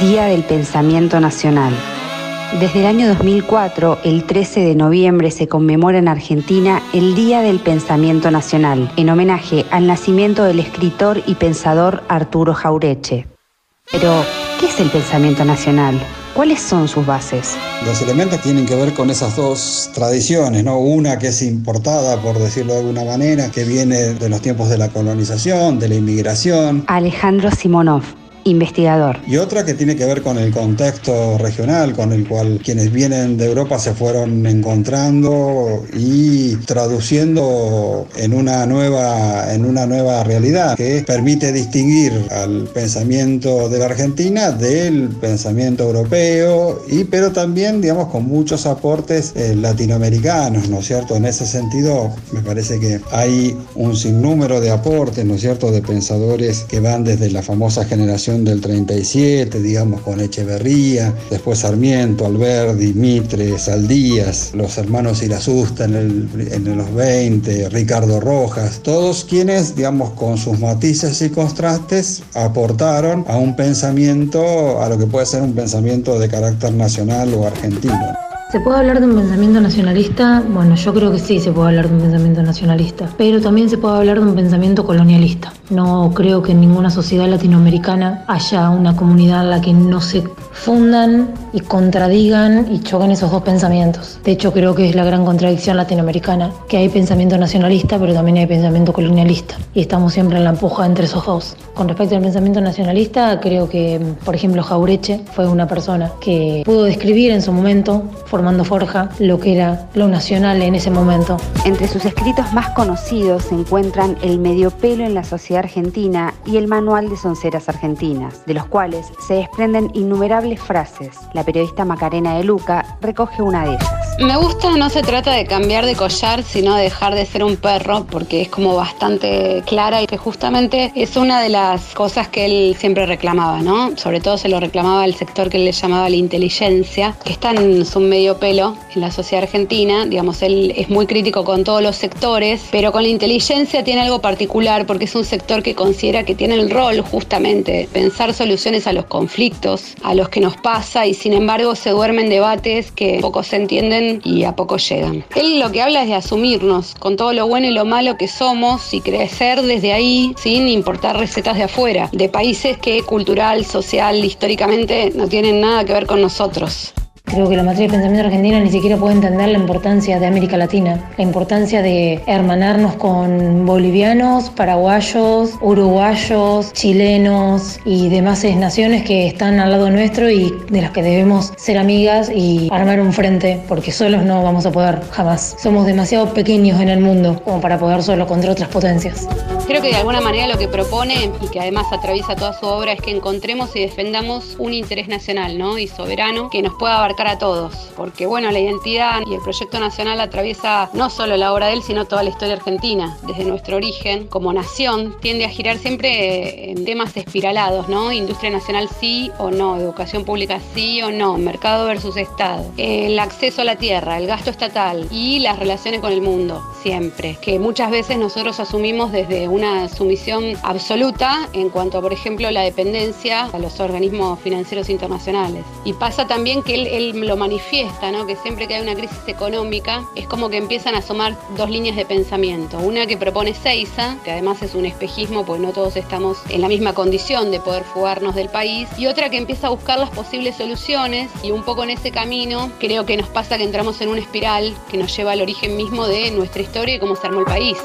Día del Pensamiento Nacional. Desde el año 2004, el 13 de noviembre, se conmemora en Argentina el Día del Pensamiento Nacional, en homenaje al nacimiento del escritor y pensador Arturo Jaureche. Pero, ¿qué es el pensamiento nacional? ¿Cuáles son sus bases? Los elementos tienen que ver con esas dos tradiciones, ¿no? Una que es importada, por decirlo de alguna manera, que viene de los tiempos de la colonización, de la inmigración. Alejandro Simonov, investigador. Y otra que tiene que ver con el contexto regional, con el cual quienes vienen de Europa se fueron encontrando y traduciendo en una nueva, en una nueva realidad que permite distinguir al pensamiento de la Argentina del pensamiento europeo, y, pero también, digamos, con muchos aportes eh, latinoamericanos, ¿no es cierto? En ese sentido, me parece que hay un sinnúmero de aportes, ¿no es cierto?, de pensadores que van desde la famosa generación del 37, digamos, con Echeverría, después Sarmiento, Alberdi, Mitre, Saldías, los hermanos Irasusta en, el, en los 20, Ricardo Rojas, todos quienes, digamos, con sus matices y contrastes, aportaron a un pensamiento, a lo que puede ser un pensamiento de carácter nacional o argentino. ¿Se puede hablar de un pensamiento nacionalista? Bueno, yo creo que sí se puede hablar de un pensamiento nacionalista, pero también se puede hablar de un pensamiento colonialista. No creo que en ninguna sociedad latinoamericana haya una comunidad en la que no se fundan y contradigan y choquen esos dos pensamientos. De hecho, creo que es la gran contradicción latinoamericana, que hay pensamiento nacionalista, pero también hay pensamiento colonialista. Y estamos siempre en la empuja entre esos dos. Con respecto al pensamiento nacionalista, creo que, por ejemplo, Jaureche fue una persona que pudo describir en su momento, formando forja, lo que era lo nacional en ese momento. Entre sus escritos más conocidos se encuentran El medio pelo en la sociedad argentina y el Manual de Sonceras Argentinas, de los cuales se desprenden innumerables frases. La periodista Macarena de Luca recoge una de ellas. Me gusta, no se trata de cambiar de collar, sino de dejar de ser un perro, porque es como bastante clara y que justamente es una de las cosas que él siempre reclamaba, ¿no? Sobre todo se lo reclamaba al sector que él le llamaba la inteligencia, que está en su medio pelo en la sociedad argentina. Digamos, él es muy crítico con todos los sectores, pero con la inteligencia tiene algo particular porque es un sector que considera que tiene el rol justamente de pensar soluciones a los conflictos, a los que nos pasa y sin embargo se duermen debates que poco se entienden y a poco llegan. Él lo que habla es de asumirnos con todo lo bueno y lo malo que somos y crecer desde ahí sin importar recetas de afuera, de países que cultural, social, históricamente no tienen nada que ver con nosotros. Creo que la matriz de pensamiento argentina ni siquiera puede entender la importancia de América Latina, la importancia de hermanarnos con bolivianos, paraguayos, uruguayos, chilenos y demás naciones que están al lado nuestro y de las que debemos ser amigas y armar un frente, porque solos no vamos a poder jamás. Somos demasiado pequeños en el mundo como para poder solo contra otras potencias. Creo que de alguna manera lo que propone y que además atraviesa toda su obra es que encontremos y defendamos un interés nacional ¿no? y soberano que nos pueda abarcar a todos. Porque bueno, la identidad y el proyecto nacional atraviesa no solo la obra de él, sino toda la historia argentina. Desde nuestro origen como nación tiende a girar siempre en temas espiralados, ¿no? Industria nacional sí o no, educación pública sí o no, mercado versus Estado, el acceso a la tierra, el gasto estatal y las relaciones con el mundo, siempre. Que muchas veces nosotros asumimos desde un una sumisión absoluta en cuanto por ejemplo, la dependencia a los organismos financieros internacionales. Y pasa también que él, lo manifiesta, ¿no? que siempre que hay una crisis económica es como que empiezan a asomar dos líneas de pensamiento. Una que propone Seiza, que además es un espejismo, pues no todos estamos en la misma condición de poder fugarnos del país, y otra que empieza a buscar las posibles soluciones y un poco en ese camino creo que nos pasa que entramos en una espiral que nos lleva al origen mismo de nuestra historia y cómo se armó el país.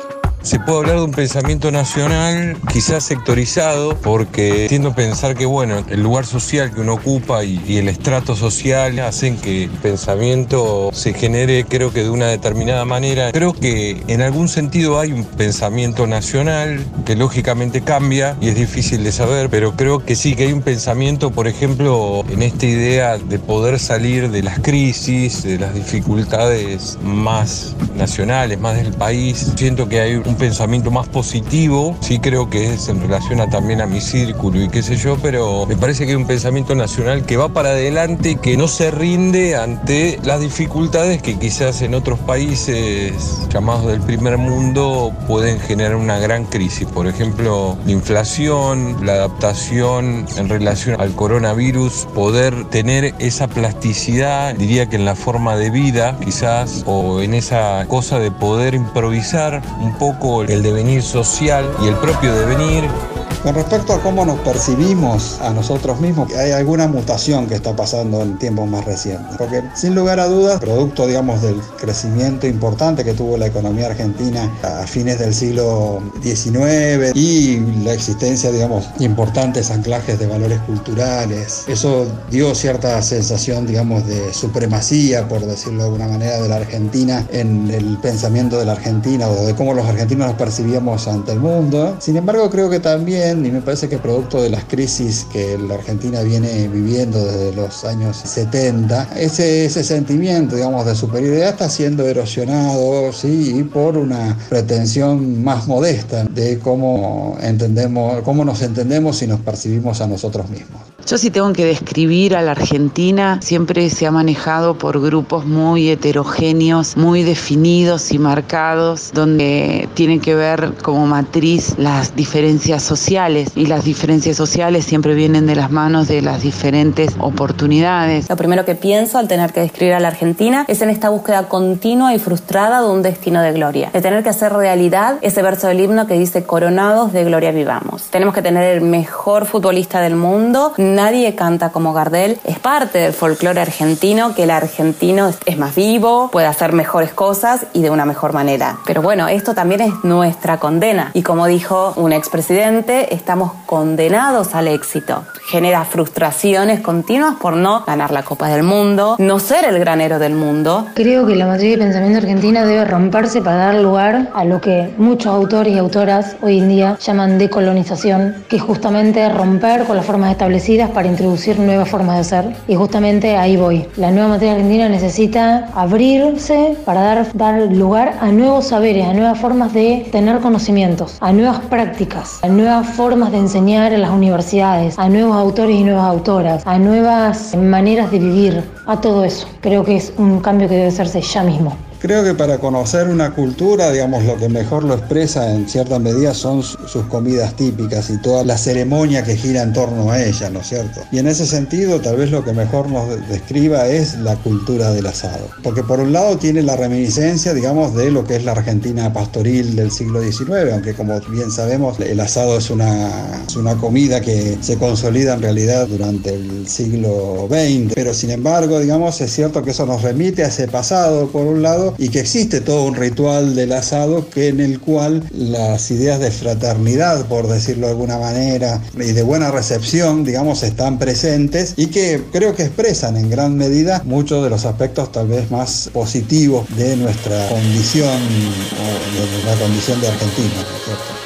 Se puede hablar de un pensamiento nacional, quizás sectorizado, porque tiendo a pensar que, bueno, el lugar social que uno ocupa y, el estrato social hacen que el pensamiento se genere, creo que de una determinada manera. Creo que en algún sentido hay un pensamiento nacional que lógicamente cambia y es difícil de saber, pero creo que sí, que hay un pensamiento, por ejemplo, en esta idea de poder salir de las crisis, de las dificultades más nacionales, más del país. Siento que hay un un pensamiento más positivo, sí creo que es en relación a, también a mi círculo y qué sé yo, pero me parece que hay un pensamiento nacional que va para adelante, que no se rinde ante las dificultades que quizás en otros países llamados del primer mundo pueden generar una gran crisis. Por ejemplo, la inflación, la adaptación en relación al coronavirus, poder tener esa plasticidad, diría que en la forma de vida quizás, o en esa cosa de poder improvisar un poco el devenir social y el propio devenir. Con respecto a cómo nos percibimos a nosotros mismos, hay alguna mutación que está pasando en tiempos más recientes. Porque sin lugar a dudas, producto, digamos, del crecimiento importante que tuvo la economía argentina a fines del siglo XIX y la existencia, digamos, importantes anclajes de valores culturales, eso dio cierta sensación, digamos, de supremacía, por decirlo de alguna manera, de la Argentina en el pensamiento de la Argentina o de cómo los argentinos nos percibíamos ante el mundo. Sin embargo, creo que también y me parece que producto de las crisis que la Argentina viene viviendo desde los años 70, ese, ese sentimiento, digamos, de superioridad está siendo erosionado, ¿sí? por una pretensión más modesta de cómo entendemos, cómo nos entendemos y nos percibimos a nosotros mismos. Yo si tengo que describir a la Argentina, siempre se ha manejado por grupos muy heterogéneos, muy definidos y marcados, donde tienen que ver como matriz las diferencias sociales y las diferencias sociales siempre vienen de las manos de las diferentes oportunidades. Lo primero que pienso al tener que describir a la Argentina es en esta búsqueda continua y frustrada de un destino de gloria, de tener que hacer realidad ese verso del himno que dice coronados de gloria vivamos. Tenemos que tener el mejor futbolista del mundo, nadie canta como Gardel. Es parte del folclore argentino que el argentino es más vivo, puede hacer mejores cosas y de una mejor manera. Pero bueno, esto también es nuestra condena. Y como dijo un expresidente, estamos condenados al éxito. Genera frustraciones continuas por no ganar la Copa del Mundo, no ser el granero del mundo. Creo que la matriz de pensamiento argentina debe romperse para dar lugar a lo que muchos autores y autoras hoy en día llaman decolonización, que es justamente romper con las formas establecidas para introducir nuevas formas de ser. Y justamente ahí voy. La nueva materia argentina necesita abrirse para dar, dar lugar a nuevos saberes, a nuevas formas de tener conocimientos, a nuevas prácticas, a nuevas formas de enseñar en las universidades, a nuevos autores y nuevas autoras, a nuevas maneras de vivir, a todo eso. Creo que es un cambio que debe hacerse ya mismo. Creo que para conocer una cultura, digamos, lo que mejor lo expresa en cierta medida son sus comidas típicas y toda la ceremonia que gira en torno a ella, ¿no es cierto? Y en ese sentido, tal vez lo que mejor nos describa es la cultura del asado. Porque por un lado tiene la reminiscencia, digamos, de lo que es la Argentina pastoril del siglo XIX, aunque como bien sabemos, el asado es una, es una comida que se consolida en realidad durante el siglo XX. Pero sin embargo, digamos, es cierto que eso nos remite a ese pasado, por un lado, y que existe todo un ritual del asado que en el cual las ideas de fraternidad, por decirlo de alguna manera, y de buena recepción, digamos, están presentes y que creo que expresan en gran medida muchos de los aspectos tal vez más positivos de nuestra condición o de la condición de Argentina, ¿cierto?